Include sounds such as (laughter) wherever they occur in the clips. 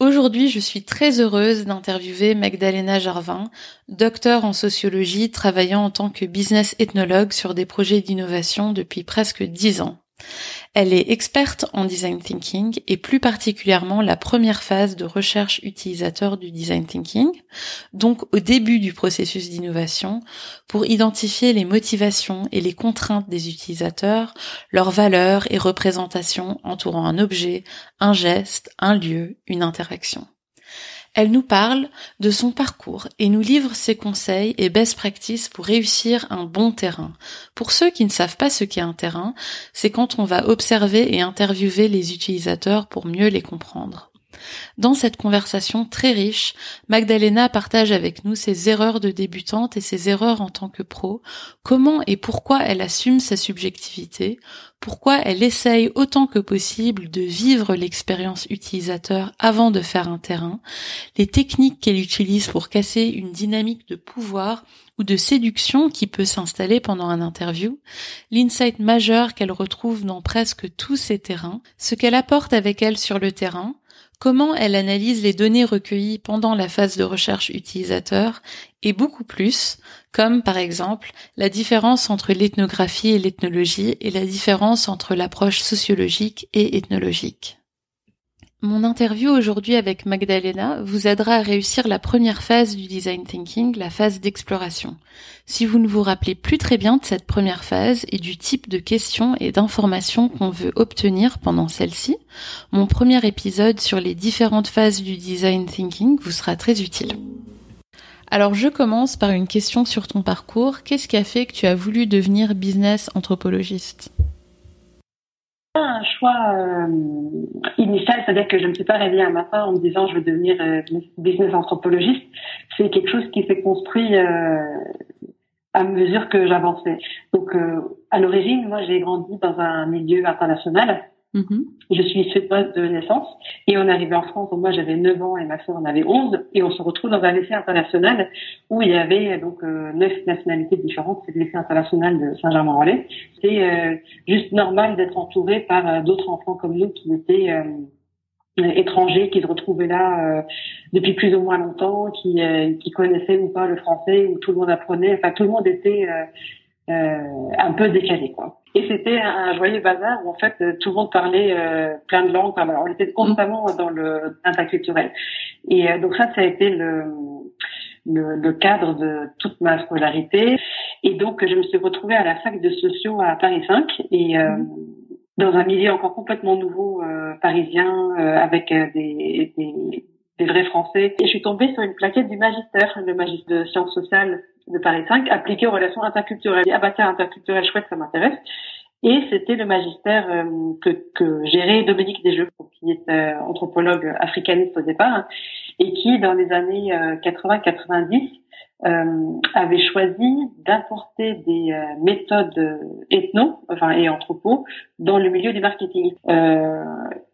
Aujourd'hui, je suis très heureuse d'interviewer Magdalena Jarvin, docteur en sociologie travaillant en tant que business ethnologue sur des projets d'innovation depuis presque dix ans. Elle est experte en design thinking et plus particulièrement la première phase de recherche utilisateur du design thinking, donc au début du processus d'innovation, pour identifier les motivations et les contraintes des utilisateurs, leurs valeurs et représentations entourant un objet, un geste, un lieu, une interaction. Elle nous parle de son parcours et nous livre ses conseils et best practices pour réussir un bon terrain. Pour ceux qui ne savent pas ce qu'est un terrain, c'est quand on va observer et interviewer les utilisateurs pour mieux les comprendre. Dans cette conversation très riche, Magdalena partage avec nous ses erreurs de débutante et ses erreurs en tant que pro, comment et pourquoi elle assume sa subjectivité, pourquoi elle essaye autant que possible de vivre l'expérience utilisateur avant de faire un terrain, les techniques qu'elle utilise pour casser une dynamique de pouvoir ou de séduction qui peut s'installer pendant un interview, l'insight majeur qu'elle retrouve dans presque tous ces terrains, ce qu'elle apporte avec elle sur le terrain, comment elle analyse les données recueillies pendant la phase de recherche utilisateur et beaucoup plus, comme par exemple la différence entre l'ethnographie et l'ethnologie et la différence entre l'approche sociologique et ethnologique. Mon interview aujourd'hui avec Magdalena vous aidera à réussir la première phase du design thinking, la phase d'exploration. Si vous ne vous rappelez plus très bien de cette première phase et du type de questions et d'informations qu'on veut obtenir pendant celle-ci, mon premier épisode sur les différentes phases du design thinking vous sera très utile. Alors je commence par une question sur ton parcours. Qu'est-ce qui a fait que tu as voulu devenir business anthropologiste? Un choix euh, initial, c'est-à-dire que je ne me suis pas réveillée un matin en me disant je vais devenir euh, business anthropologiste. C'est quelque chose qui s'est construit euh, à mesure que j'avançais. Donc, à l'origine, moi, j'ai grandi dans un milieu international. Mhm. Je suis suédoise de naissance et on arrivé en France. moi j'avais 9 ans et ma soeur en avait 11 et on se retrouve dans un lycée international où il y avait donc euh, neuf nationalités différentes. C'est le lycée international de Saint-Germain-en-Laye. C'est euh, juste normal d'être entouré par euh, d'autres enfants comme nous qui étaient étrangers qui se retrouvaient là depuis plus ou moins longtemps, qui, qui connaissaient ou pas le français, où tout le monde apprenait. Enfin, tout le monde était un peu décalé, quoi. Et c'était un joyeux bazar où en fait tout le monde parlait euh, plein de langues. Enfin, on était constamment dans le interculturel. Et euh, donc ça, ça a été le, le, le, cadre de toute ma scolarité. Et donc je me suis retrouvée à la fac de sociaux à Paris 5 et euh, mmh. dans un milieu encore complètement nouveau parisien avec des, des, des, vrais Français. Et je suis tombée sur une plaquette du magistère, le magistère de sciences sociales de Paris 5 appliqué aux relations interculturelles. Ah bah tiens, interculturel, chouette, ça m'intéresse. Et c'était le magistère euh, que, que gérait Dominique Desjeux, qui est euh, anthropologue africaniste au départ, et qui, dans les années 80-90, euh, euh, avait choisi d'importer des euh, méthodes ethno, enfin et anthropo, dans le milieu du marketing. Euh,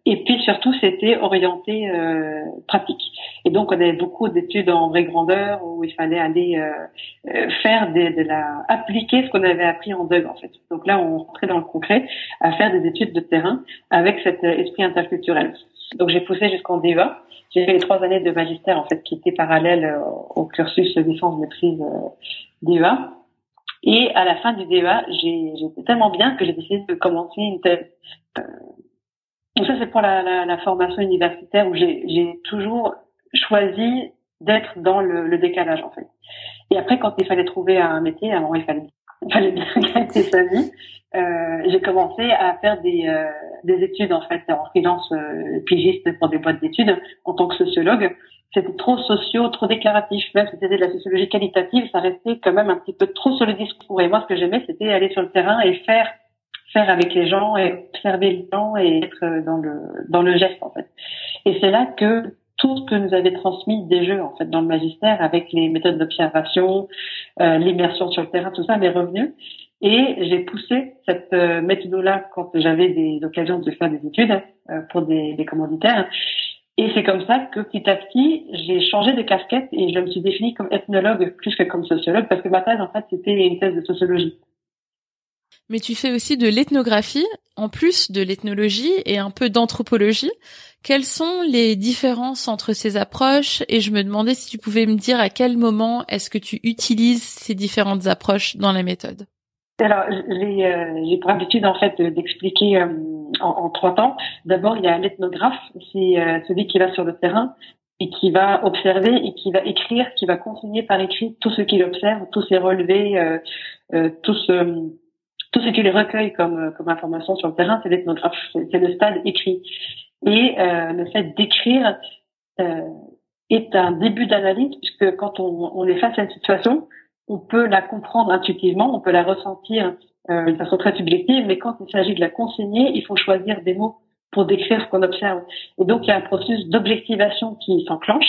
et puis surtout, c'était orienté euh, pratique. Et donc, on avait beaucoup d'études en vraie grandeur où il fallait aller euh, faire des, de la appliquer ce qu'on avait appris en DUG en fait. Donc là, on rentrait dans le concret à faire des études de terrain avec cet esprit interculturel. Donc j'ai poussé jusqu'en DEVA. J'ai fait les trois années de magistère en fait qui étaient parallèles euh, au cursus licence maîtrise euh, DEA. Et à la fin du DEA, j'étais tellement bien que j'ai décidé de commencer une thèse. Euh, donc ça c'est pour la, la, la, formation universitaire où j'ai toujours choisi d'être dans le, le, décalage en fait. Et après quand il fallait trouver un métier, moment il fallait il fallait bien (laughs) gagner sa vie. Euh, j'ai commencé à faire des, euh, des études en fait en freelance euh, pigiste pour des boîtes d'études en tant que sociologue. C'était trop socio, trop déclaratif. Même si c'était de la sociologie qualitative, ça restait quand même un petit peu trop sur le discours. Et moi, ce que j'aimais, c'était aller sur le terrain et faire faire avec les gens et observer les gens et être dans le dans le geste en fait. Et c'est là que tout ce que nous avait transmis des jeux en fait dans le magistère avec les méthodes d'observation, euh, l'immersion sur le terrain, tout ça m'est revenu. Et j'ai poussé cette euh, méthode-là quand j'avais des occasions de faire des études euh, pour des, des commanditaires. Et c'est comme ça que petit à petit, j'ai changé de casquette et je me suis définie comme ethnologue plus que comme sociologue parce que ma thèse, en fait, c'était une thèse de sociologie. Mais tu fais aussi de l'ethnographie, en plus de l'ethnologie et un peu d'anthropologie. Quelles sont les différences entre ces approches? Et je me demandais si tu pouvais me dire à quel moment est-ce que tu utilises ces différentes approches dans la méthode. Alors, j'ai euh, pour habitude en fait d'expliquer euh, en, trois temps. D'abord, il y a l'ethnographe, c'est euh, celui qui va sur le terrain et qui va observer et qui va écrire, qui va consigner par écrit tout ce qu'il observe, tous ses relevés, tout ce tout ce qu'il recueille comme comme information sur le terrain, c'est l'ethnographe, c'est le stade écrit. Et le fait d'écrire est un début d'analyse puisque quand on, on est face à une situation, on peut la comprendre intuitivement, on peut la ressentir euh, de façon très subjective, mais quand il s'agit de la consigner, il faut choisir des mots pour décrire ce qu'on observe. Et donc, il y a un processus d'objectivation qui s'enclenche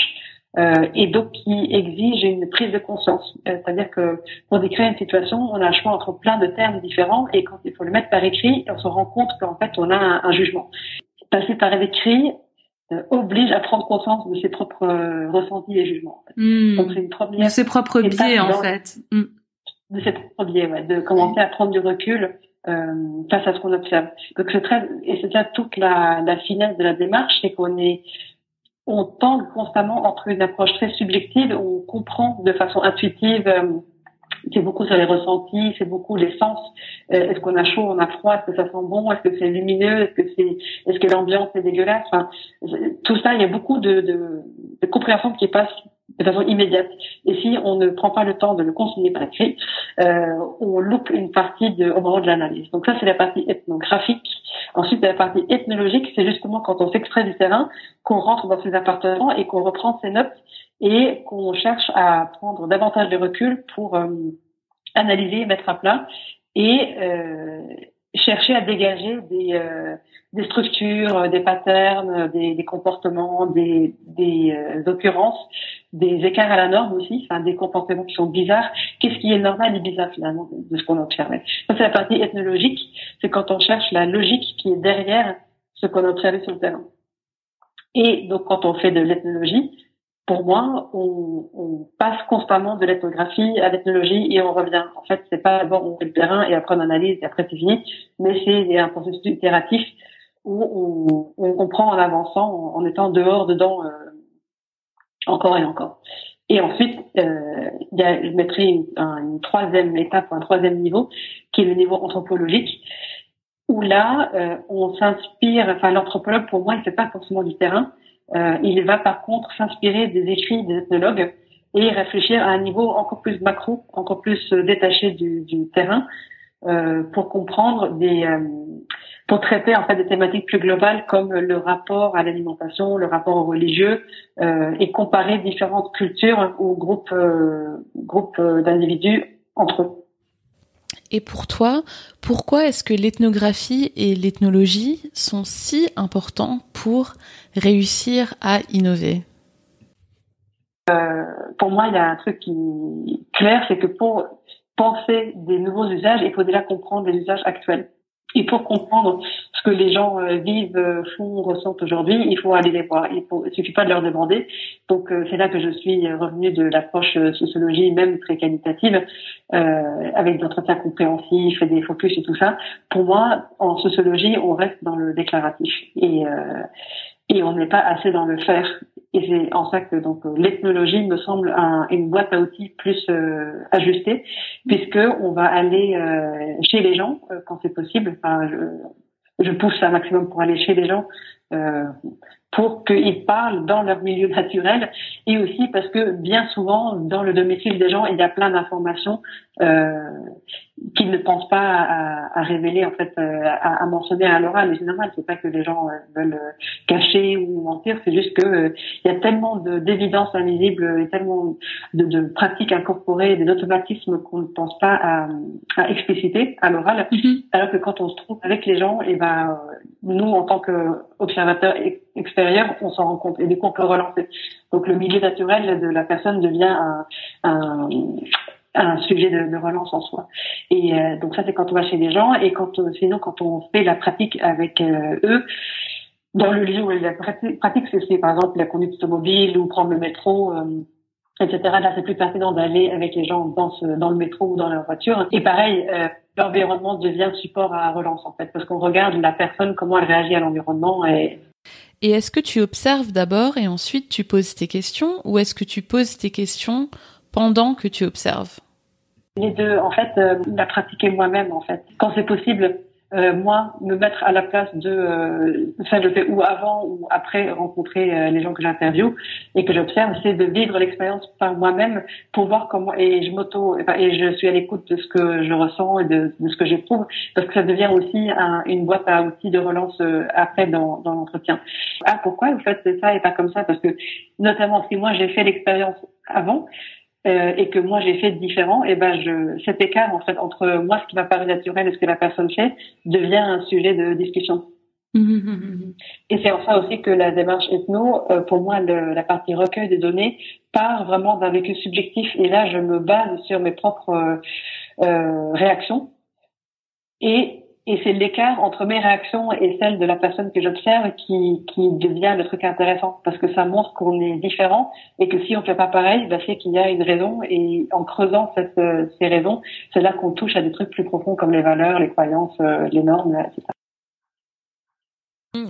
euh, et donc qui exige une prise de conscience. Euh, c'est-à-dire que pour décrire une situation, on a un choix entre plein de termes différents et quand il faut le mettre par écrit, on se rend compte qu'en fait, on a un, un jugement. Passer par l'écrit, oblige à prendre conscience de ses propres euh, ressentis et jugements. Hmm. Donc c'est une première de ses propres biais en fait. Hmm. De ses propres biais, ouais, de commencer à prendre du recul euh, face à ce qu'on observe. Donc c'est très et c'est ça toute la, la finesse de la démarche, c'est qu'on est on tend constamment entre une approche très subjective où on comprend de façon intuitive euh, c'est beaucoup sur les ressentis, c'est beaucoup les sens. Euh, est-ce qu'on a chaud, on a froid, est-ce que ça sent bon, est-ce que c'est lumineux, est-ce que c'est, est-ce que l'ambiance est dégueulasse? Enfin, tout ça, il y a beaucoup de, de, de compréhension qui passe de façon immédiate. Et si on ne prend pas le temps de le consigner par écrit, euh, on loupe une partie de, au moment de l'analyse. Donc ça, c'est la partie ethnographique. Ensuite, la partie ethnologique, c'est justement quand on s'extrait du terrain, qu'on rentre dans ses appartements et qu'on reprend ses notes et qu'on cherche à prendre davantage de recul pour euh, analyser, mettre à plat et euh, chercher à dégager des, euh, des structures, des patterns, des, des comportements, des, des occurrences, des écarts à la norme aussi, enfin des comportements qui sont bizarres. Qu'est-ce qui est normal et bizarre finalement de ce qu'on observe Ça c'est la partie ethnologique, c'est quand on cherche la logique qui est derrière ce qu'on a observé sur le terrain. Et donc quand on fait de l'ethnologie, pour moi, on, on, passe constamment de l'ethnographie à l'ethnologie et on revient. En fait, c'est pas d'abord on fait le terrain et après on analyse et après c'est fini, mais c'est un processus itératif où on, on comprend en avançant, en, étant dehors, dedans, euh, encore et encore. Et ensuite, euh, y a, je mettrai une, une, troisième étape, un troisième niveau, qui est le niveau anthropologique, où là, euh, on s'inspire, enfin l'anthropologue, pour moi, il fait pas forcément du terrain, euh, il va par contre s'inspirer des écrits des ethnologues et réfléchir à un niveau encore plus macro, encore plus euh, détaché du, du terrain, euh, pour comprendre des, euh, pour traiter en fait des thématiques plus globales comme le rapport à l'alimentation, le rapport au religieux, euh, et comparer différentes cultures ou groupes, groupes d'individus entre eux. Et pour toi, pourquoi est-ce que l'ethnographie et l'ethnologie sont si importants pour réussir à innover? Euh, Pour moi, il y a un truc qui est clair, c'est que pour penser des nouveaux usages, il faut déjà comprendre les usages actuels. Et pour comprendre ce que les gens euh, vivent, euh, font, ressentent aujourd'hui, il faut aller les voir. Il ne suffit pas de leur demander. Donc euh, c'est là que je suis revenue de l'approche sociologie, même très qualitative, euh, avec des entretiens compréhensifs et des focus et tout ça. Pour moi, en sociologie, on reste dans le déclaratif et euh, et on n'est pas assez dans le faire. Et c'est en ça que donc l'ethnologie me semble un, une boîte à outils plus euh, ajustée, puisque on va aller euh, chez les gens euh, quand c'est possible. Enfin, je, je, pousse un maximum pour aller chez les gens euh, pour qu'ils parlent dans leur milieu naturel et aussi parce que bien souvent dans le domicile des gens il y a plein d'informations qu'ils ne pensent pas à, à, révéler en fait à, à mentionner à l'oral. Mais c'est normal c'est pas que les gens veulent cacher ou mentir. C'est juste que il y a tellement d'évidence invisible et tellement de, de, pratiques incorporées des automatismes qu'on ne pense pas à, à expliciter à l'oral. Mm-hmm. alors que quand on se trouve avec les gens et ben nous en tant qu'observateurs extérieurs on s'en rend compte. Et du coup on peut relancer. Donc le milieu naturel de la personne devient un, un un sujet de, relance en soi. Et euh, donc ça c'est quand on va chez les gens et quand euh, sinon quand on fait la pratique avec euh, eux dans le lieu où la pratique c'est par exemple la conduite automobile ou prendre le métro etc. Là c'est plus pertinent d'aller avec les gens dans le métro ou dans leur voiture. Et pareil l'environnement devient support à relance en fait parce qu'on regarde la personne comment elle réagit à l'environnement et et est-ce que tu observes d'abord et ensuite tu poses tes questions ou est-ce que tu poses tes questions pendant que tu observes Les deux, en fait, euh, la pratiquer moi-même, en fait. Quand c'est possible, euh, moi, me mettre à la place de, euh, ça je fais ou avant ou après rencontrer euh, les gens que j'interviewe et que j'observe, c'est de vivre l'expérience par moi-même pour voir comment et je m'auto et je suis à l'écoute de ce que je ressens et de, ce que j'éprouve parce que ça devient aussi un, une boîte à outils de relance euh, après dans, dans l'entretien. Ah pourquoi vous faites ça et pas comme ça? Parce que notamment si moi j'ai fait l'expérience avant, euh, et que moi j'ai fait différent, et ben je, cet écart en fait entre moi ce qui m'a paru naturel et ce que la personne fait devient un sujet de discussion. et c'est en ça aussi que la démarche ethno, euh, pour moi, le, la partie recueil des données part vraiment d'un vécu subjectif. Et là, je me base sur mes propres euh, réactions et et c'est l'écart entre mes réactions et celles de la personne que j'observe qui, qui devient le truc intéressant. Parce que ça montre qu'on est différent et que si on fait pas pareil, bah, c'est qu'il y a une raison. Et en creusant cette, euh, ces raisons, c'est là qu'on touche à des trucs plus profonds comme les valeurs, les croyances, euh, les normes, etc.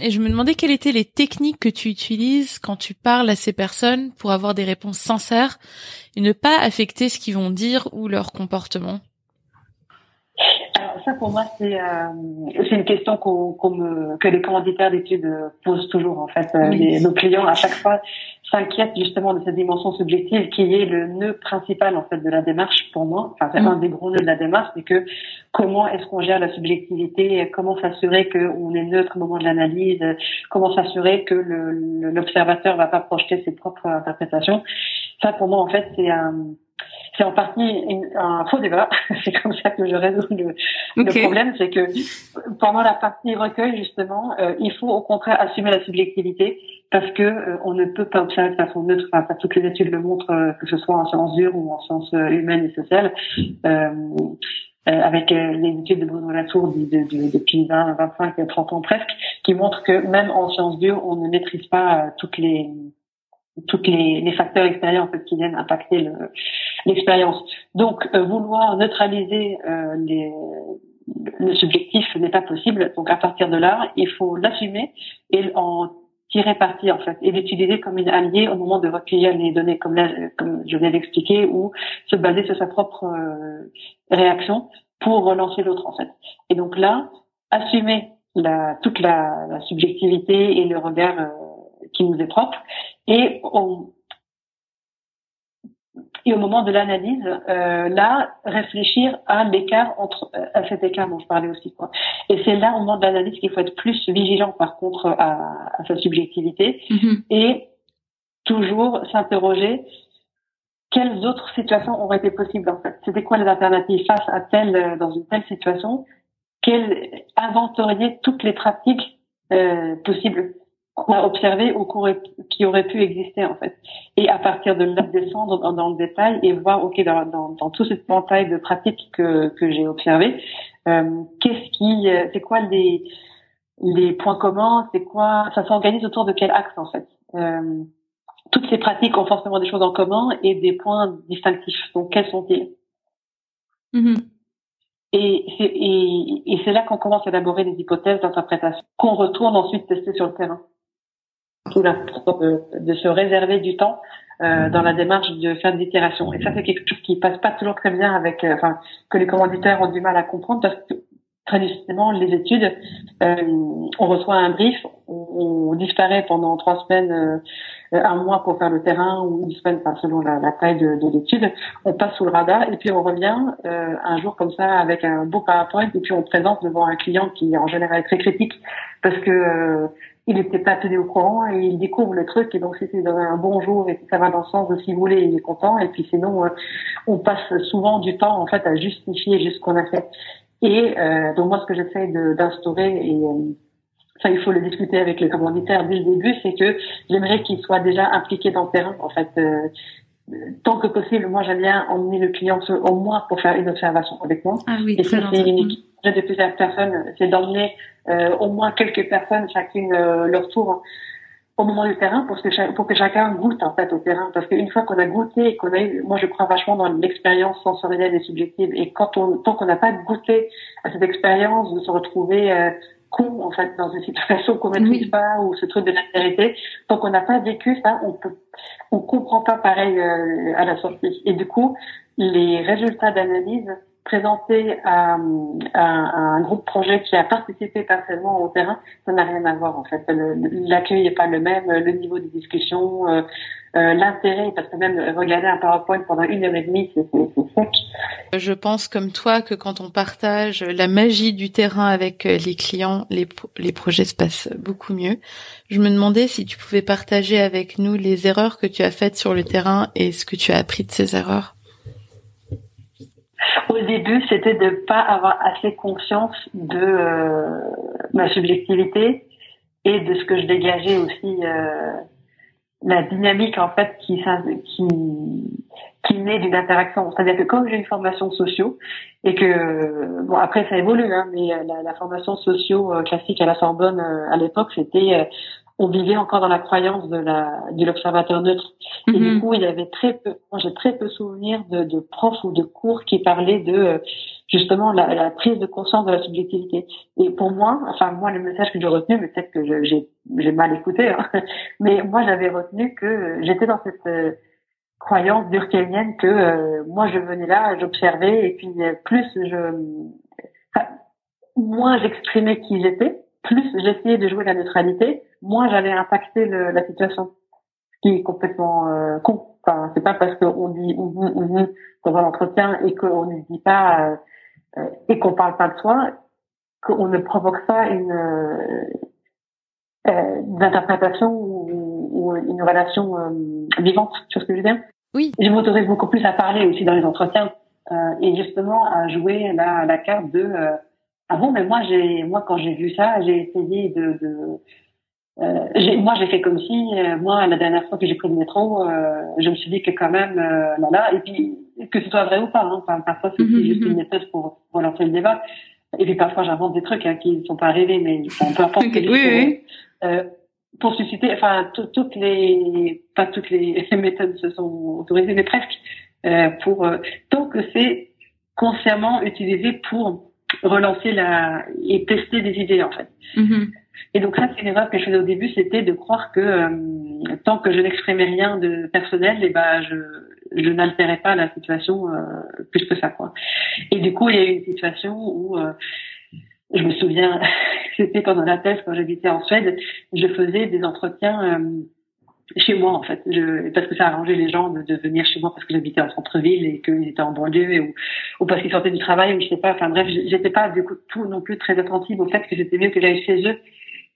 Et je me demandais quelles étaient les techniques que tu utilises quand tu parles à ces personnes pour avoir des réponses sincères et ne pas affecter ce qu'ils vont dire ou leur comportement ça pour moi c'est euh, c'est une question qu'on me, que les commanditaires d'études posent toujours en fait. Euh, nos clients à chaque fois s'inquiètent justement de cette dimension subjective qui est le nœud principal en fait de la démarche pour moi. Enfin c'est mm. un des gros nœuds de la démarche, c'est que comment est-ce qu'on gère la subjectivité, comment s'assurer qu'on est neutre au moment de l'analyse, comment s'assurer que l'observateur va pas projeter ses propres interprétations. Ça pour moi en fait c'est un c'est en partie un faux débat. (laughs) c'est comme ça que je résous le, le problème, c'est que pendant la partie recueil justement, euh, il faut au contraire assumer la subjectivité parce que euh, on ne peut pas observer de façon neutre. Enfin, toutes les études le montrent, euh, que ce soit en sciences dures ou en sciences humaines et sociales. avec les études de Bruno Latour de, de, depuis 20, 25, 30 ans presque, qui montrent que même en sciences dures, on ne maîtrise pas toutes les toutes les, les, facteurs extérieurs en fait qui viennent impacter l'expérience. Donc euh, vouloir neutraliser euh, les, le subjectif n'est pas possible. Donc à partir de là, il faut l'assumer et en tirer parti en fait et l'utiliser comme une alliée au moment de recueillir les données comme là, comme je viens d'expliquer ou se baser sur sa propre euh, réaction pour relancer l'autre en fait. Et donc là, assumer la, toute la, la subjectivité et le regard qui nous est propre et et au moment de l'analyse, euh, là, réfléchir à l'écart entre à cet écart dont je parlais aussi quoi. Et c'est là au moment de l'analyse qu'il faut être plus vigilant par contre à, à sa subjectivité mm-hmm. et toujours s'interroger quelles autres situations auraient été possibles en fait. C'était quoi les alternatives face à telle dans une telle situation? Quelles inventorier toutes les pratiques euh, possibles? Qu'on a observé ou qui aurait pu exister en fait. Et à partir de là, descendre dans, dans le détail et voir, ok, dans, dans, dans tout ce éventail de pratiques que, que j'ai observé, euh, qu'est-ce qui, euh, c'est quoi les, les points communs, c'est quoi, ça s'organise autour de quel axe en fait. Euh, toutes ces pratiques ont forcément des choses en commun et des points distinctifs. Donc quels sont-ils? Mm-hmm. Et c'est, et, et c'est là qu'on commence à élaborer des hypothèses d'interprétation qu'on retourne ensuite tester sur le terrain de, se réserver du temps euh, dans la démarche de faire des itérations. Et ça, c'est quelque chose qui passe pas toujours très bien avec, euh, enfin, que les commanditaires ont du mal à comprendre parce que traditionnellement, les études, euh, on reçoit un brief, on, disparaît pendant trois semaines un mois pour faire le terrain ou une semaine, enfin, selon la, la taille de, de l'étude. On passe sous le radar et puis on revient un jour comme ça avec un beau PowerPoint et puis on présente devant un client qui en général est très critique parce que il n'était pas tenu au courant et il découvre le truc. Et donc si c'est un bon jour et ça va dans le sens de si vous voulez il est content. Et puis sinon on passe souvent du temps en fait à justifier juste ce qu'on a fait. Et euh, donc moi, ce que j'essaie d'instaurer, et euh, ça il faut le discuter avec les commanditaires dès le début, c'est que j'aimerais qu'ils soient déjà impliqués dans le terrain. En fait, euh, tant que possible, moi j'aime bien emmener le client au moins pour faire une observation avec moi. Ah oui, et si c'est une équipe de plusieurs personnes, c'est d'emmener euh, au moins quelques personnes, chacune leur tour au moment du terrain pour que, pour que chacun goûte en fait au terrain. Parce qu'une fois qu'on a goûté qu'on a eu, moi je crois vachement dans l'expérience sensorielle et subjective. Et quand on, tant qu'on n'a pas goûté à cette expérience de se retrouver euh, con en fait dans une situation qu'on maîtrise pas ou ce truc de l'altérité, tant qu'on n'a pas vécu ça, on peut, on comprend pas pareil euh, à la sortie. Et du coup, les résultats d'analyse présenté à, à, un groupe projet qui a participé partiellement au terrain, ça n'a rien à voir en fait. L'accueil n'est pas le même, le niveau de discussion, euh, euh, l'intérêt, parce que même regarder un PowerPoint pendant une heure et demie, c'est sec. Je pense comme toi que quand on partage la magie du terrain avec les clients, les, les projets se passent beaucoup mieux. Je me demandais si tu pouvais partager avec nous les erreurs que tu as faites sur le terrain et ce que tu as appris de ces erreurs. Au début, c'était de pas avoir assez conscience de euh, ma subjectivité et de ce que je dégageais aussi, euh, la dynamique en fait qui qui qui naît d'une interaction. C'est-à-dire que comme j'ai une formation socio et que bon après ça évolue, hein, mais la, la formation socio euh, classique à la Sorbonne à l'époque c'était on vivait encore dans la croyance de la de l'observateur neutre. Et du mhm. coup, il y avait très peu, moi j'ai très peu souvenir de, de profs ou de cours qui parlaient de justement la, la, prise de conscience de la subjectivité. Et pour moi, enfin moi le message que j'ai retenu, mais peut-être que j'ai j'ai mal écouté, hein, (laughs) mais moi j'avais retenu que j'étais dans cette euh, croyance durkheimienne que euh, moi je venais là, j'observais et puis euh, plus je, enfin, moins j'exprimais qui j'étais, plus j'essayais de jouer la neutralité, moins j'allais impacter le, la situation. Ce qui est complètement euh, con. Enfin, c'est pas parce qu'on dit mmh, dans un entretien et qu'on ne dit pas euh, euh, et qu'on parle pas de soi qu'on ne provoque pas une, euh, euh une interprétation ou, ou, une relation vivante. Tu vois ce que je veux dire? Oui. Je m'autorise beaucoup plus à parler aussi dans les entretiens et justement à jouer la, la carte de ah bon, mais moi, j'ai, moi, quand j'ai vu ça, j'ai essayé de, de euh, moi, j'ai fait comme si, euh, moi, la dernière fois que j'ai pris le métro, euh, je me suis dit que quand même, euh, là, là, et puis que ce soit vrai ou pas, hein, enfin, parfois c'est mm-hmm, juste une mm-hmm. méthode pour, pour lancer le débat. Et puis parfois, j'invente des trucs hein, qui ne sont pas arrivés, mais enfin, peu importe. oui, oui. Euh, pour susciter, enfin, toutes les, pas toutes (laughs) les méthodes se sont autorisées, mais presque, euh, pour tant que c'est consciemment utilisé pour relancer la et tester des idées en fait. Mm-hmm. Et donc ça, c'est une erreur que je faisais au début, c'était de croire que euh, tant que je n'exprimais rien de personnel, et eh ben je je n'altérais pas la situation euh, plus que ça quoi. Et du coup, il y a eu une situation où euh, je me souviens, (laughs) c'était pendant la thèse quand j'habitais en Suède, je faisais des entretiens chez moi en fait, je, parce que ça arrangeait les gens de, de venir chez moi parce que j'habitais en centre-ville et qu'ils étaient en banlieue ou, ou parce qu'ils sortaient du travail ou je sais pas. Enfin bref, j'étais pas du coup tout non plus très attentive au fait que c'était mieux que j'aille chez eux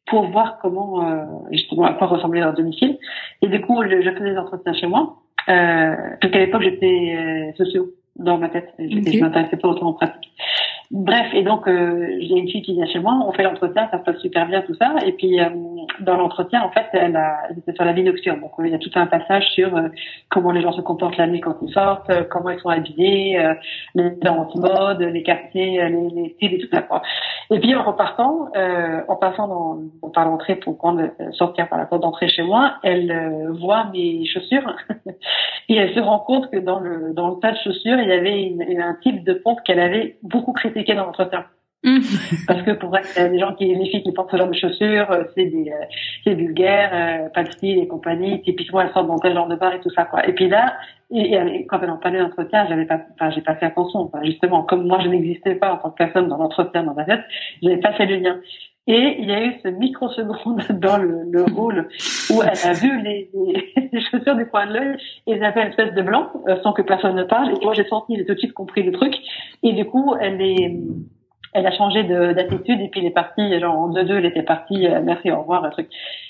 pour voir comment euh, justement à quoi ressemblait leur domicile. Et du coup, je, je faisais des entretiens chez moi. Euh, parce qu'à l'époque, j'étais euh, socio dans ma tête. Et je, m'intéressais pas autant en pratique. Bref, et donc euh, j'ai une fille qui vient chez moi, on fait l'entretien, ça se passe super bien tout ça, et puis euh, dans l'entretien en fait, elle a, c'était sur la vie nocturne, donc il y a tout un passage sur euh, comment les gens se comportent la nuit quand ils sortent, comment ils sont habillés, les danses mode, les quartiers, les, les styles et tout ça. Et puis en repartant, en passant dans, par l'entrée pour prendre, sortir par la porte d'entrée chez moi, elle voit mes chaussures. (laughs) Et elle se rend compte que dans le dans le tas de chaussures il y avait une, un type de pompe qu'elle avait beaucoup critiqué dans l'entretien. Mmh. (laughs) Parce que pour elle, des gens qui, les filles qui portent ce genre de chaussures, euh, c'est des, euh, c'est vulgaire, euh, pas de style et compagnie. Typiquement, elles sortent dans tel genre de bar et tout ça, quoi. Et puis là, et, quand elle en parlait d'entretien, j'avais pas, enfin, j'ai pas fait attention. Enfin, justement, comme moi, je n'existais pas en tant que personne dans l'entretien dans ma tête, j'avais pas fait le lien. Et il y a eu ce microseconde (laughs) dans le, le rôle où elle a vu les, (laughs) les, chaussures du coin de l'œil et elles avaient une espèce de blanc euh, sans que personne ne parle. Et moi, j'ai senti, j'ai tout de suite compris le truc. Et du coup, elle est, elle a changé d'attitude et puis elle est partie, genre en deux-deux, elle était partie, euh, merci, au revoir, un truc.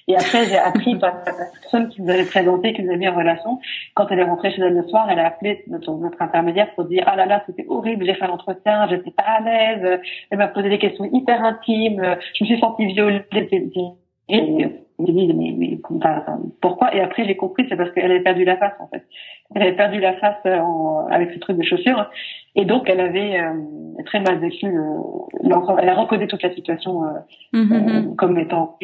Et après, j'ai appris par la personne qui nous avait présenté, qui nous avait mis en relation, quand elle est rentrée chez elle le soir, elle a appelé notre, notre intermédiaire pour dire, ah là là, c'était horrible, j'ai fait l'entretien, j'étais pas à l'aise, elle m'a posé des questions hyper intimes, je me suis sentie violée, et j'ai dit, mais, mais pourquoi? Et après, j'ai compris, c'est parce qu'elle avait perdu la face, en fait. Elle avait perdu la face euh, en, avec ce truc de chaussures. Et donc, elle avait euh, très mal vécu euh, Elle a recodé toute la situation euh, mm-hmm, mm-hmm. comme étant...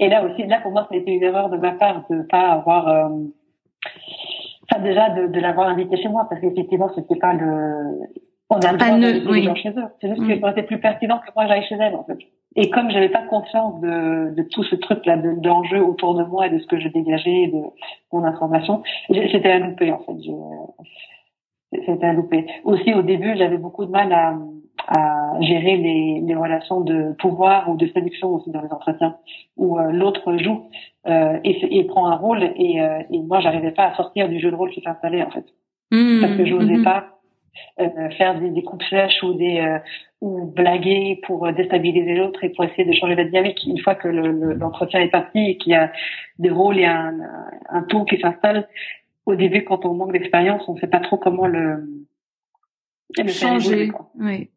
Et là aussi, là, pour moi, ça a été une erreur de ma part de pas avoir... Enfin, déjà, de, de l'avoir invité chez moi, parce qu'effectivement, c'était pas le... On a le droit de oui. chez eux. C'est juste que ça aurait été plus pertinent que moi, j'aille chez elle, en fait. Et comme j'avais pas conscience de, de tout ce truc-là, d'enjeux de, autour de moi et de ce que je dégageais, de mon information, c'était un loupé en fait. C'était un loupé. Aussi au début, j'avais beaucoup de mal à, à gérer les, les, relations de pouvoir ou de séduction aussi dans les entretiens, où euh, l'autre joue euh, et, et, prend un rôle et, euh, et moi j'arrivais pas à sortir du jeu de rôle qui s'installait en fait, mmh, parce que je n'osais mmh. pas euh, faire des, des coups de flèche ou des euh, ou blaguer pour déstabiliser l'autre et pour essayer de changer la dynamique une fois que l'entretien le, est parti et qu'il y a des rôles et un, un ton qui s'installe. Au début quand on manque d'expérience on ne sait pas trop comment le, le changer oui.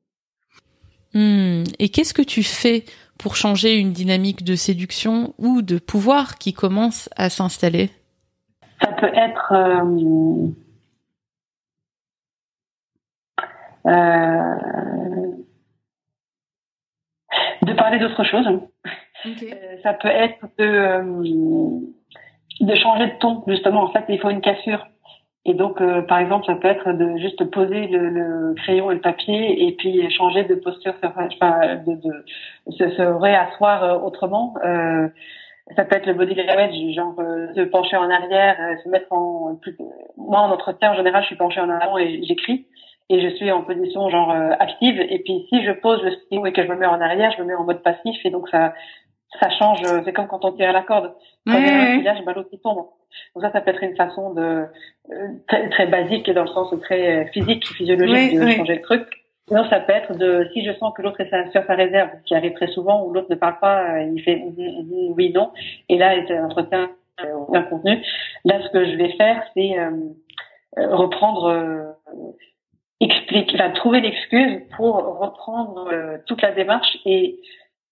Hmm. et qu'est-ce que tu fais pour changer une dynamique de séduction ou de pouvoir qui commence à s'installer? Ça peut être euh, euh, de parler d'autre chose. Okay. Euh, ça peut être de, euh, de changer de ton, justement. En fait, il faut une cassure. Et donc, euh, par exemple, ça peut être de juste poser le, le, crayon et le papier et puis changer de posture, enfin, de, de se, se, réasseoir autrement. Euh, ça peut être le body language, genre se pencher en arrière, se mettre en... Plus... Moi, en entretien, en général, je suis penchée en avant et j'écris et je suis en position genre euh, active. Et puis si je pose le stylo et que je me mets en arrière je me mets en mode passif. Et donc ça ça change euh, c'est comme quand on tire la corde. Quand il y a un filage bah, l'autre qui tombe. Donc ça ça peut être une façon de euh, très, très basique et dans le sens très physique physiologique de changer le truc. Sinon ça peut être de si je sens que l'autre est sur sa réserve qui arrive très souvent où l'autre ne parle pas il fait oui non. Et là il entretien aucun contenu. Là ce que je vais faire c'est reprendre expliquer, enfin, trouver l'excuse pour reprendre euh, toute la démarche et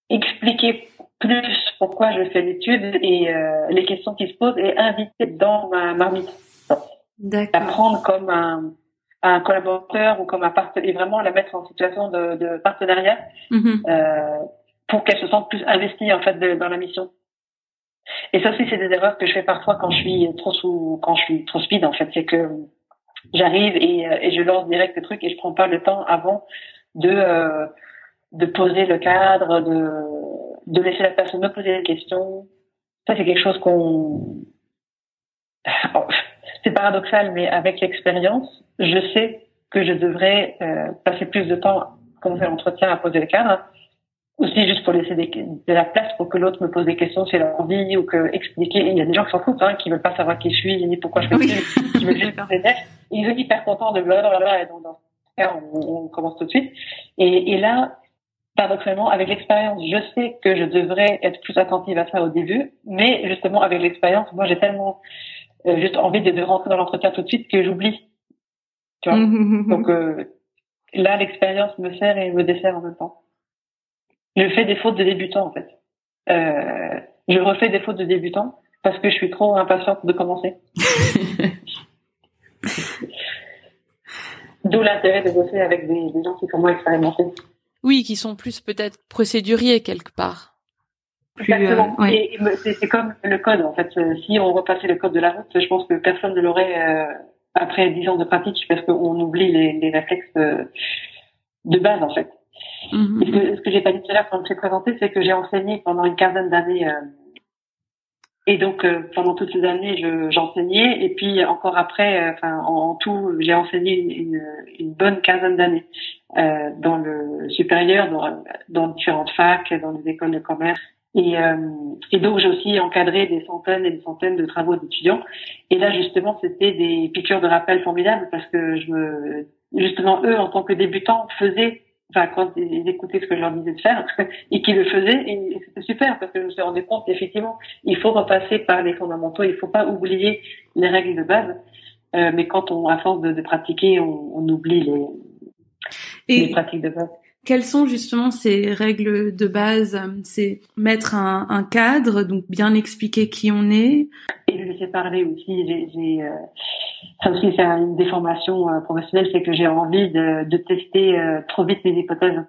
expliquer plus pourquoi je fais l'étude et euh, les questions qui se posent et inviter dans ma marmite. Apprendre comme un, un collaborateur ou comme un partenaire et vraiment la mettre en situation de, de partenariat mm-hmm. euh, pour qu'elle se sente plus investie en fait dans la mission. Et ça aussi c'est des erreurs que je fais parfois quand je suis trop sous quand je suis trop speed en fait c'est que j'arrive et, euh, et, je lance direct le truc et je prends pas le temps avant de euh, de poser le cadre, de de laisser la personne me poser des questions. Ça c'est quelque chose qu'on (laughs) c'est paradoxal, mais avec l'expérience, je sais que je devrais euh, passer plus de temps, quand on fait l'entretien, à poser le cadre aussi juste pour laisser des, de la place pour que l'autre me pose des questions si elle a envie ou que expliquer. il y a des gens qui s'en foutent, hein, qui veulent pas savoir qui je suis ni pourquoi je fais ça, qui veulent juste Ils sont hyper contents de blablabla et donc dans on, on commence tout de suite. Et, et là, paradoxalement, avec l'expérience, je sais que je devrais être plus attentive à ça au début, mais justement avec l'expérience, moi j'ai tellement euh, juste envie de, de rentrer dans l'entretien tout de suite que j'oublie. Tu vois? donc euh, là, l'expérience me sert et me dessert en même temps je fais des fautes de débutant en fait. Euh, je refais des fautes de débutant parce que je suis trop impatiente de commencer. (laughs) (laughs) D'où l'intérêt de bosser avec des, des, gens qui sont moins expérimentés. Oui, qui sont plus peut-être procéduriers quelque part. Exactement. Euh, c'est comme le code en fait. Euh, si on repassait le code de la route, je pense que personne ne l'aurait euh, après dix ans de pratique parce qu'on oublie les, les réflexes de base en fait. Mm-hmm. ce que, j'ai pas dit tout à l'heure quand je t'ai présenté, c'est que j'ai enseigné pendant une quinzaine d'années euh, Et donc pendant toutes ces années, j'enseignais et puis encore après, enfin en, tout, j'ai enseigné une, une, bonne quinzaine d'années dans le supérieur, dans, dans différentes facs, dans les écoles de commerce. Et, euh, et donc j'ai aussi encadré des centaines et des centaines de travaux d'étudiants. Et là justement c'était des piqûres de rappel formidables parce que je me, justement eux en tant que débutants faisaient, enfin quand ils écoutaient ce que je leur disais de faire et qu'ils le faisaient, et c'était super parce que je me suis rendu compte qu'effectivement il faut repasser par les fondamentaux, il faut pas oublier les règles de base. Euh, mais quand on à force de, de pratiquer, on, on oublie les, les pratiques de base. Quelles sont justement ces règles de base? C'est mettre un, un, cadre, donc bien expliquer qui on est. Et je laisser parler aussi. J'ai, euh, ça aussi c'est une déformation euh, professionnelle, c'est que j'ai envie de, de tester euh, trop vite mes hypothèses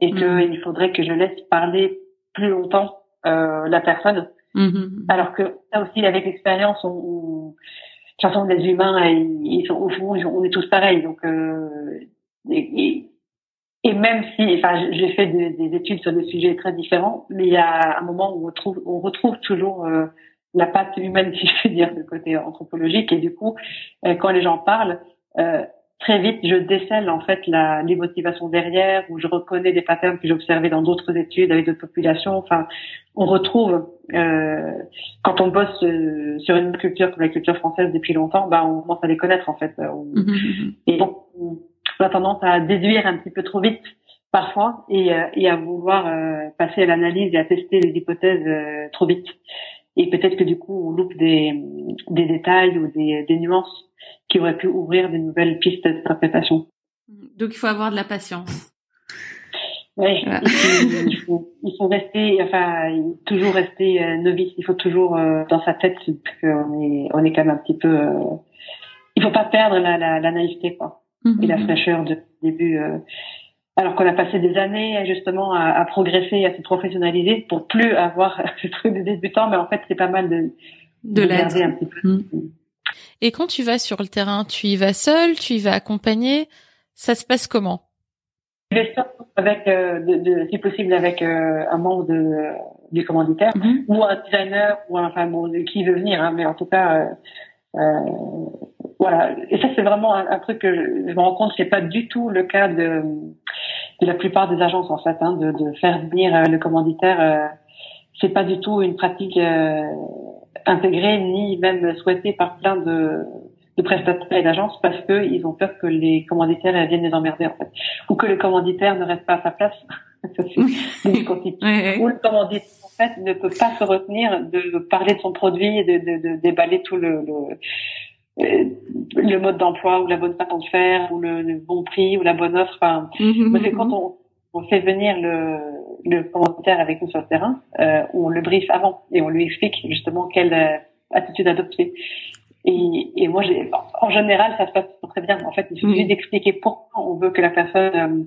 et qu'il mm. faudrait que je laisse parler plus longtemps euh, la personne. Mm-hmm. Alors que ça aussi, avec l'expérience, on, on, de toute façon, les humains, ils, ils sont au fond, on est tous pareils. Donc, et, et même si, enfin, j'ai fait des, des, études sur des sujets très différents, mais il y a un moment où on retrouve, on retrouve toujours euh, la patte humaine, si je puis dire, du côté anthropologique. Et du coup, euh, quand les gens parlent, euh, très vite, je décèle en fait la, les motivations derrière, ou je reconnais des patterns que j'ai observés dans d'autres études avec d'autres populations. Enfin, on retrouve quand on bosse sur une culture comme la culture française depuis longtemps, ben on commence à les connaître en fait. Mmh, mmh, mmh. Et donc on a tendance à déduire un petit peu trop vite parfois et, euh, et à vouloir euh, passer à l'analyse et à tester les hypothèses euh, trop vite. Et peut-être que du coup, on loupe des, des détails ou des, des nuances qui auraient pu ouvrir de nouvelles pistes d'interprétation. Donc il faut avoir de la patience. Oui, il, faut, il, faut, rester, enfin, toujours rester novice. Il faut toujours dans sa tête qu'on est, on est quand même un petit peu. il faut pas perdre la, la, la naïveté, quoi et la mhm. fraîcheur de début. Euh, alors qu'on a passé des années justement à, à, progresser, à se professionnaliser pour plus avoir (laughs) ce truc de débutant, mais en fait c'est pas mal de de, de l'aide un petit peu. Mhm. Et quand tu vas sur le terrain, tu y vas seul, tu y vas accompagné, ça se passe comment? Je vais seul avec, euh, de, de, si possible, avec euh, un membre de, du commanditaire mhm. ou un designer ou un, enfin bon, qui veut venir, hein, mais en tout cas. Euh, voilà. Et ça, c'est vraiment un, truc que je, me rends compte, c'est pas du tout le cas de, de la plupart des agences en fait, hein, de, de, faire venir euh, le commanditaire. Euh, c'est pas du tout une pratique euh, intégrée ni même souhaitée par plein de, de prestataires et d'agences parce que ils ont peur que les commanditaires viennent les emmerder en fait, ou que le commanditaire ne reste pas à sa place. (laughs) Ou le commanditaire fait ne peut pas se retenir de parler de son produit et de, de, de déballer tout le, le euh, le mode d'emploi ou la bonne façon de faire ou le, bon prix ou la bonne offre. Enfin, mhm, c'est quand on, on, fait venir le, le commentaire avec nous sur le terrain, euh, on le briefe avant et on lui explique justement quelle euh, attitude adopter. Et, et moi, en général, ça se passe très bien. En fait, il suffit d'expliquer pourquoi on veut que la personne euh,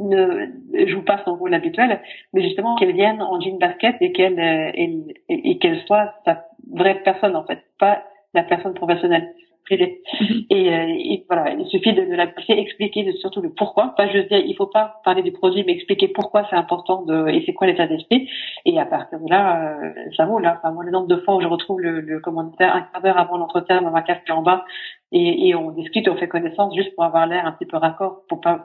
ne joue pas son rôle habituel, mais justement qu'elle vienne en jean basket et qu'elle et, et qu'elle soit sa vraie personne en fait, pas la personne professionnelle privée. Mhm. Et, euh, et, voilà, il suffit de, de la expliquer surtout le pourquoi. Pas juste dire il faut pas parler du produit, mais expliquer pourquoi c'est important de, et c'est quoi l'état d'esprit. Et à partir de là, euh, ça vaut là. Enfin, moi, le nombre de fois où je retrouve le, le commentaire un quart d'heure avant l'entretien dans ma carte en bas et, et on discute, on fait connaissance juste pour avoir l'air un petit peu raccord, pour pas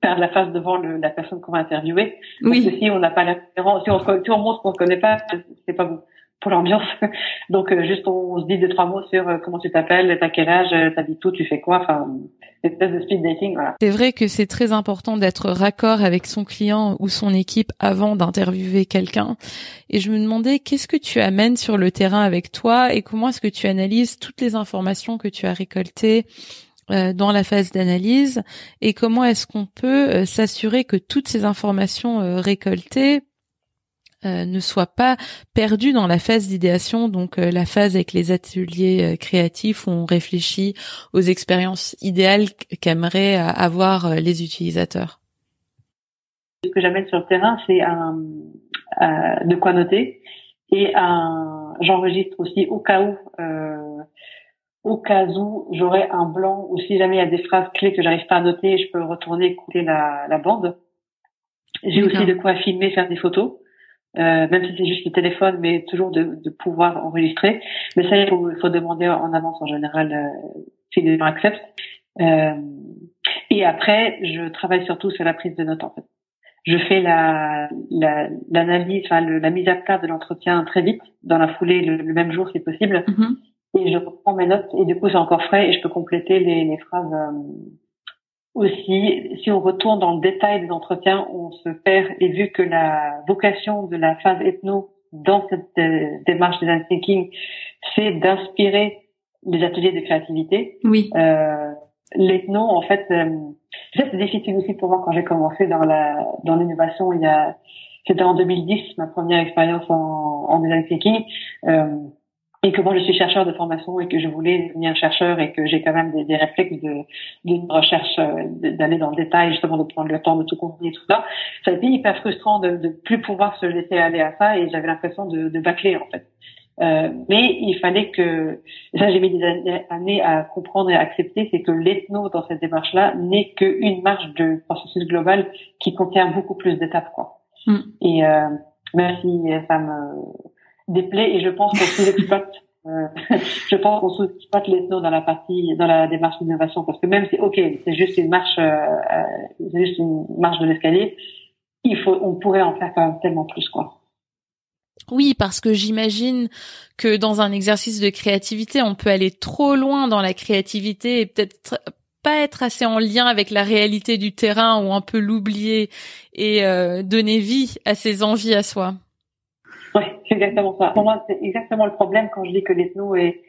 perdre la face devant le, la personne qu'on va interviewer. Oui. Parce que si on n'a pas la si on, si on montre qu'on connaît pas, c'est pas bon pour l'ambiance. (laughs) Donc euh, juste on, se dit deux trois mots sur euh, comment tu t'appelles, t'as quel âge, euh, t'habites où, tu fais quoi, enfin espèce de speed dating. Voilà. C'est vrai que c'est très important d'être raccord avec son client ou son équipe avant d'interviewer quelqu'un. Et je me demandais qu'est-ce que tu amènes sur le terrain avec toi et comment est-ce que tu analyses toutes les informations que tu as récoltées dans la phase d'analyse et comment est-ce qu'on peut s'assurer que toutes ces informations récoltées euh, ne soit pas perdu dans la phase d'idéation, donc euh, la phase avec les ateliers euh, créatifs où on réfléchit aux expériences idéales qu'aimeraient avoir les utilisateurs. Ce que j'amène sur le terrain, c'est un de quoi noter et j'enregistre aussi au cas où au cas où j'aurais un blanc ou si jamais il y a des phrases clés que j'arrive pas à noter, je peux retourner écouter la, la bande. J'ai aussi de quoi filmer, faire des photos. euh, même si c'est juste le téléphone, mais toujours de, de pouvoir enregistrer. Mais ça, il faut, faut demander en avance en général euh, si les gens acceptent. Euh, et après, je travaille surtout sur la prise de notes en fait. Je fais la l'analyse, la, enfin la mise à plat de l'entretien très vite, dans la foulée le, même jour si possible. Mm-hmm. Et je reprends mes notes et du coup c'est encore frais et je peux compléter les, les phrases euh, aussi. Si on retourne dans le détail des entretiens, on se perd et vu que la vocation de la phase ethno dans cette euh, démarche design thinking, c'est d'inspirer les ateliers de créativité. Oui. Euh, l'ethno, en fait, euh, c'est difficile aussi pour moi quand j'ai commencé dans la dans l'innovation. Il y a, c'était en 2010 ma première expérience en, en design thinking. Euh, et que moi je suis chercheur de formation et que je voulais devenir chercheur et que j'ai quand même des, des réflexes de d'une recherche euh, d'aller dans le détail justement de prendre le temps de tout comprendre et tout ça. Ça a été hyper frustrant de de plus pouvoir se laisser aller à ça et j'avais l'impression de, de bâcler en fait. Euh, mais il fallait que ça j'ai mis des années à comprendre et à accepter c'est que l'ethno dans cette démarche là n'est qu'une marche de processus global qui contient beaucoup plus d'étapes quoi. Mm. et euh, même si ça me déplaît et je pense qu'on sous-exploite (laughs) euh, je pense qu'on sous-exploite l'ethno dans la partie dans la démarche d'innovation parce que même si ok c'est juste une marche euh, euh, c'est juste une marche de l'escalier il faut on pourrait en faire quand même tellement plus quoi oui, parce que j'imagine que dans un exercice de créativité, on peut aller trop loin dans la créativité et peut-être pas être assez en lien avec la réalité du terrain ou un peu l'oublier et donner vie à ses envies à soi. (laughs) Oui, c'est exactement ça. Pour moi, c'est exactement le problème quand je dis que l'ethno est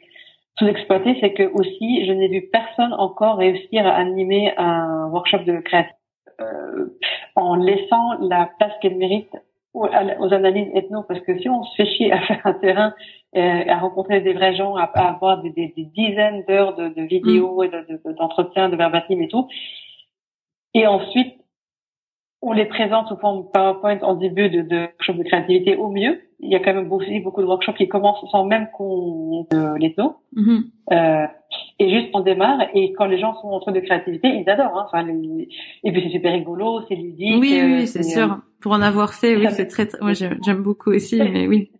sous-exploité, c'est que aussi, je n'ai vu personne encore réussir à animer un workshop de création euh, en laissant la place qu'elle mérite aux, analyses ethno, parce que si on se fait chier à (laughs) faire un terrain, euh, à rencontrer des vrais gens, à, avoir des, des, des dizaines d'heures de, de, vidéos mm. et d'entretiens, de, de, de verbatim et tout, et ensuite on les présente sous forme PowerPoint en début de, de workshop de créativité au mieux. Il y a quand même aussi beaucoup de workshops qui commencent sans même qu'on euh, les taux. Mm-hmm. euh, et juste on démarre et quand les gens sont en train de créativité, ils adorent. Hein. Enfin, Et puis c'est super rigolo, c'est ludique. Oui, oui, c'est sûr. Euh, Pour en avoir fait, oui, c'est très. Moi, j'aime beaucoup aussi, mais oui.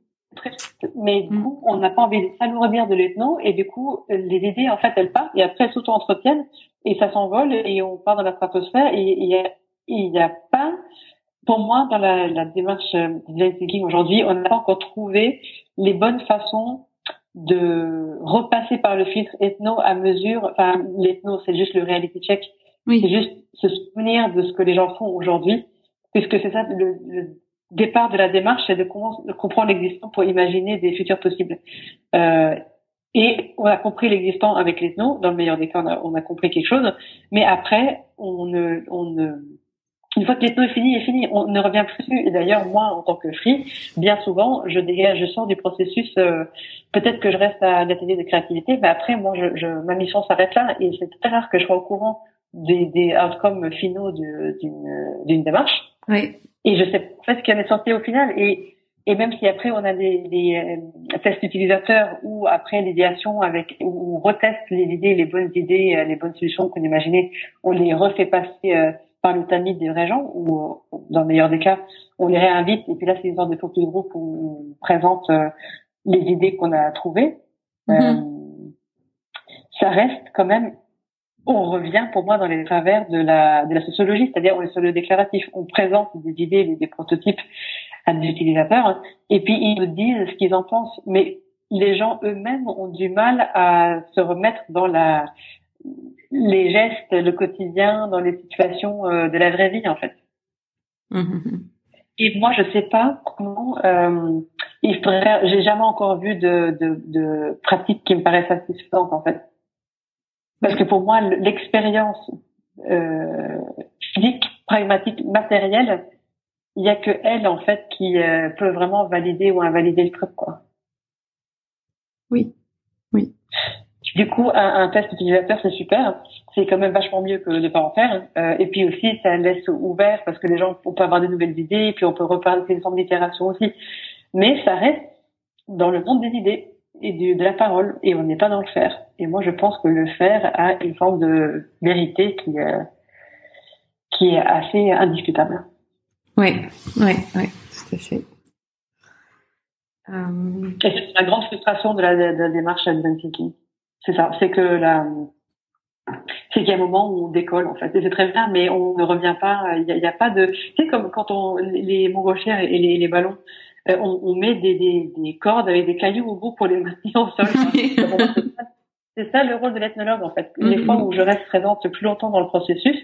Mais du mm. coup, on n'a pas envie de s'alourdir de l'ethno et du coup, les idées, en fait, elles partent et après s'auto-entretiennent et ça s'envole et on part dans la stratosphère et il y a il n'y a pas, pour moi, dans la, la démarche euh, design thinking aujourd'hui, on n'a pas encore trouvé les bonnes façons de repasser par le filtre ethno à mesure. Enfin, l'ethno, c'est juste le reality check. Oui. C'est juste se souvenir de ce que les gens font aujourd'hui, puisque c'est ça le, le, départ de la démarche, c'est de, de comprendre l'existant pour imaginer des futurs possibles. Euh, et on a compris l'existant avec l'ethno. Dans le meilleur des cas, on a, on a compris quelque chose. Mais après, on ne, on ne une fois que l'ethno est fini, est fini. On ne revient plus. Et d'ailleurs, moi, en tant que free, bien souvent, je dégage, je sors du processus. Euh, peut-être que je reste à l'atelier de créativité, mais après, moi, je, je ma mission s'arrête là. Et c'est très rare que je sois au courant des, des outcomes finaux d'une démarche. Oui. Et je sais pas ce qui en est sorti au final. Et et même si après on a des, des euh, tests utilisateurs ou après l'idéation avec où on reteste les idées, les bonnes idées, euh, les bonnes solutions qu'on imaginait, on les refait passer par le tamis des vrais gens, ou dans le meilleur des cas, on les réinvite, et puis là, c'est une sorte de focus group où on présente euh, les idées qu'on a trouvées. Mm-hmm. Euh, ça reste quand même, on revient pour moi dans les travers de la, de la sociologie, c'est-à-dire on est sur le déclaratif, on présente des idées, des, prototypes à des utilisateurs, et puis ils nous disent ce qu'ils en pensent, mais les gens eux-mêmes ont du mal à se remettre dans la les gestes, le quotidien, dans les situations euh, de la vraie vie en fait. Mm-hmm. Et moi, je sais pas comment. Euh, il faudrait. J'ai jamais encore vu de, de, de pratique qui me paraît satisfaisante en fait. Parce que pour moi, l'expérience euh, physique, pragmatique, matérielle, il y a que elle en fait qui euh, peut vraiment valider ou invalider le truc quoi. Oui, oui. Du coup, un, un test utilisateur, c'est super. C'est quand même vachement mieux que de pas en faire. Euh, et puis aussi, ça laisse ouvert parce que les gens, on peut avoir de nouvelles idées, et puis on peut reparler une forme d'itération aussi. Mais ça reste dans le monde des idées et de, de la parole, et on n'est pas dans le faire. Et moi, je pense que le faire a une forme de vérité qui, euh, qui est assez indiscutable. Oui, oui, oui, tout à fait. Euh... c'est la grande frustration de la, de la démarche design thinking. C'est ça, c'est que la, c'est qu'il y a un moment où on décolle en fait, et c'est très bien, mais on ne revient pas. Il n'y a, a, pas de, tu sais comme quand on les montgolfières et les, les ballons, euh, on, on, met des, des, des, cordes avec des cailloux au bout pour les maintenir au sol. (laughs) c'est ça le rôle de l'ethnologue en fait. Les mm-hmm. fois où je reste présente plus longtemps dans le processus,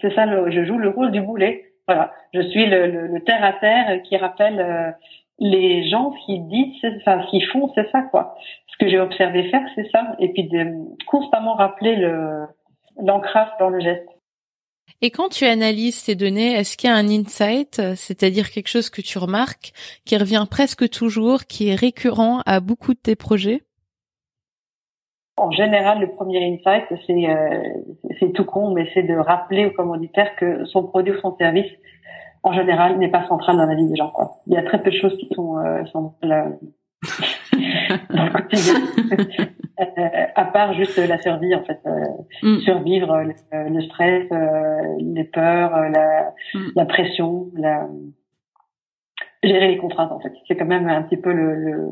c'est ça, le, je joue le rôle du boulet. Voilà, je suis le, le, le terre à terre qui rappelle euh, les gens qui disent, enfin, qui font, c'est ça quoi. Ce que j'ai observé faire, c'est ça. Et puis de constamment rappeler le l'ancrage dans le geste. Et quand tu analyses ces données, est-ce qu'il y a un insight, c'est-à-dire quelque chose que tu remarques, qui revient presque toujours, qui est récurrent à beaucoup de tes projets? En général, le premier insight, c'est euh, tout con, mais c'est de rappeler au commanditaire que son produit ou son service, en général, n'est pas central dans la vie des gens. Quoi. Il y a très peu de choses qui sont, euh, (laughs) le quotidien. Euh, à part juste la survie en fait, euh, mm. survivre euh, le, stress, les peurs, la, mm. la, pression, la gérer les contraintes en fait. C'est quand même un petit peu le, le...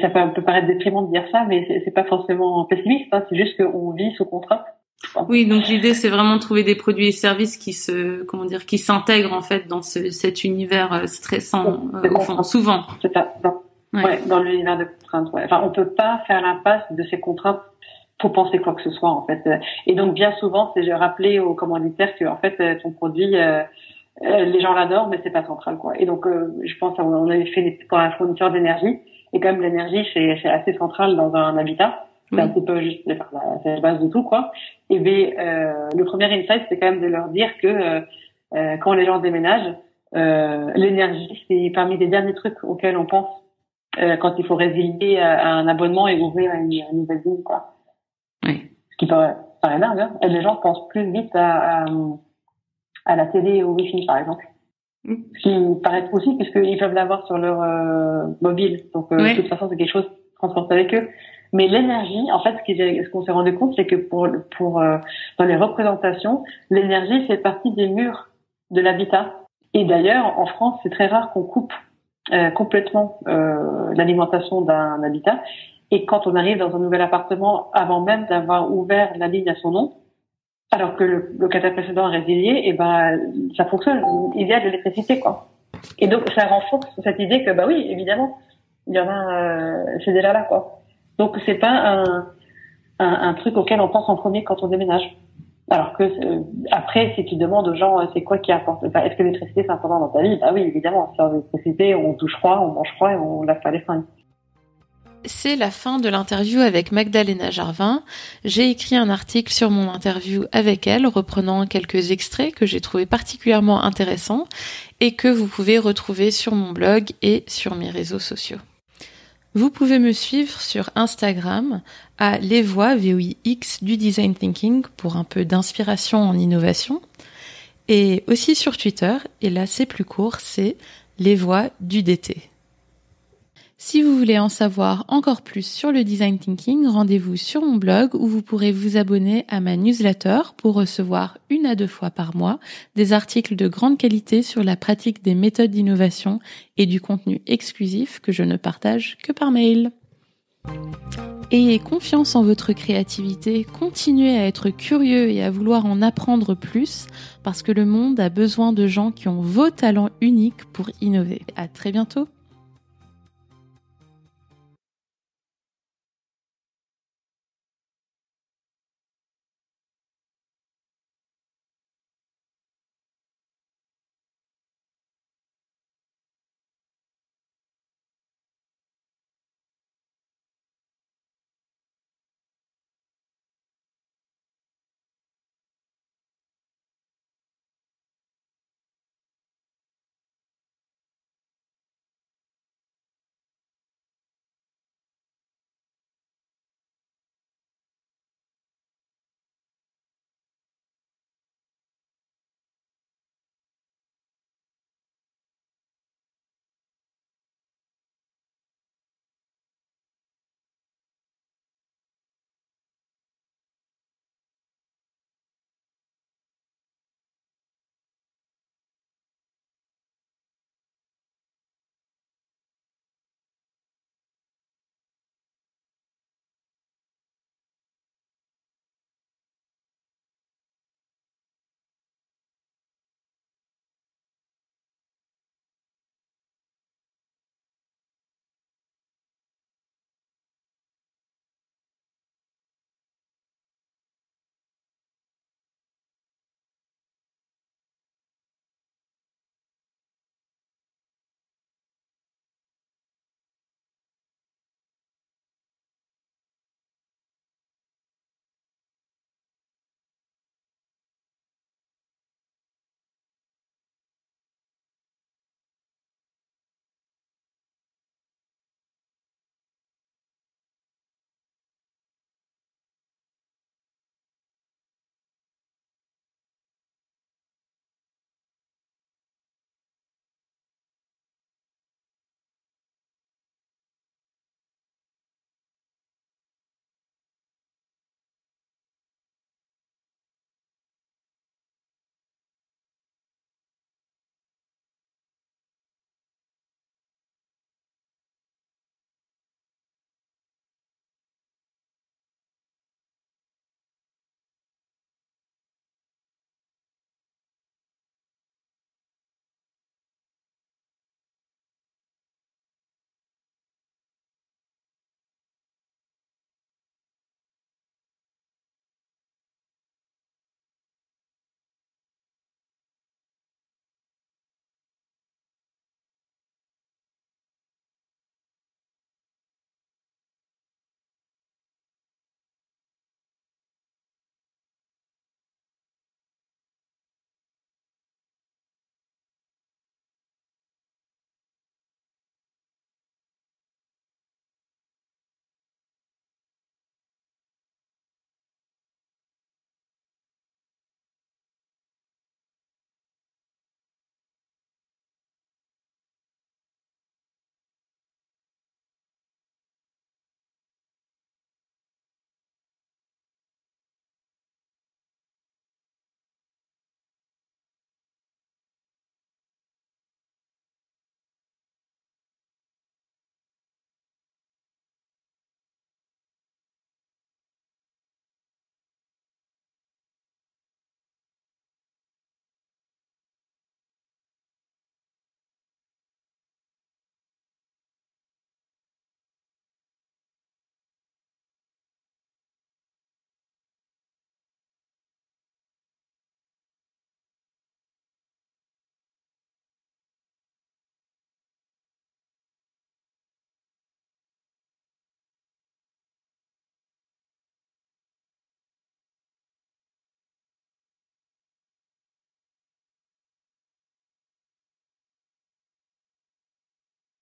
ça peut, peut, paraître déprimant de dire ça, mais c'est pas forcément pessimiste. Hein. c'est juste qu'on vit sous contrainte. Oui, donc l'idée c'est vraiment de trouver des produits et services qui se, comment dire, qui s'intègrent en fait dans ce, cet univers stressant au fond, souvent. C'est ça. Ouais. dans l'univers de contraintes. Ouais. Enfin, on peut pas faire l'impasse de ces contraintes pour penser quoi que ce soit en fait. Et donc bien souvent, c'est je rappeler aux commanditaires que en fait euh, ton produit, euh, euh, les gens l'adorent, mais c'est pas central quoi. Et donc je pense on avait fait pour un fournisseur d'énergie et quand même l'énergie c'est c'est assez central dans un habitat. C'est un petit peu juste c'est la base de tout quoi. Et bien le premier insight c'est quand même de leur dire que quand les gens déménagent, l'énergie c'est parmi les derniers trucs auxquels on pense euh, quand il faut résilier euh, un abonnement et ouvrir une, une nouvelle ligne, quoi. Oui. Ce qui paraît, paraît dingue, hein. Et les gens pensent plus vite à, à, à la télé et au wifi, par exemple. Mm. Ce qui paraît aussi, puisqu'ils peuvent l'avoir sur leur euh, mobile. Donc, de toute façon, c'est quelque chose transporte avec eux. Mais l'énergie, en fait, ce qu'on s'est rendu compte, c'est que pour, pour dans les représentations, l'énergie fait partie des murs de l'habitat. Et d'ailleurs, en France, c'est très rare qu'on coupe euh, complètement euh, l'alimentation d'un habitat. Et quand on arrive dans un nouvel appartement, avant même d'avoir ouvert la ligne à son nom, alors que le locataire précédent est résilié, et eh ben ça fonctionne. Il y a de l'électricité, quoi. Et donc ça renforce cette idée que bah oui, évidemment, il y en a, euh, c'est déjà là, quoi. Donc c'est pas un, un, truc auquel on pense en premier quand on déménage. Alors que euh, après, si tu demandes aux gens, euh, c'est quoi qui importe enfin, Est-ce que l'électricité c'est important dans ta vie? Bah oui, évidemment. Sans l'électricité, on touche froid, on mange froid et on lave pas les fringues. C'est la fin de l'interview avec Magdalena Jarvin. J'ai écrit un article sur mon interview avec elle, reprenant quelques extraits que j'ai trouvé particulièrement intéressants et que vous pouvez retrouver sur mon blog et sur mes réseaux sociaux. Vous pouvez me suivre sur Instagram à les voix VOIX du design thinking pour un peu d'inspiration en innovation et aussi sur Twitter et là c'est plus court, c'est les voix du DT. Si vous voulez en savoir encore plus sur le design thinking, rendez-vous sur mon blog où vous pourrez vous abonner à ma newsletter pour recevoir une à deux fois par mois des articles de grande qualité sur la pratique des méthodes d'innovation et du contenu exclusif que je ne partage que par mail. Ayez confiance en votre créativité, continuez à être curieux et à vouloir en apprendre plus parce que le monde a besoin de gens qui ont vos talents uniques pour innover. À très bientôt!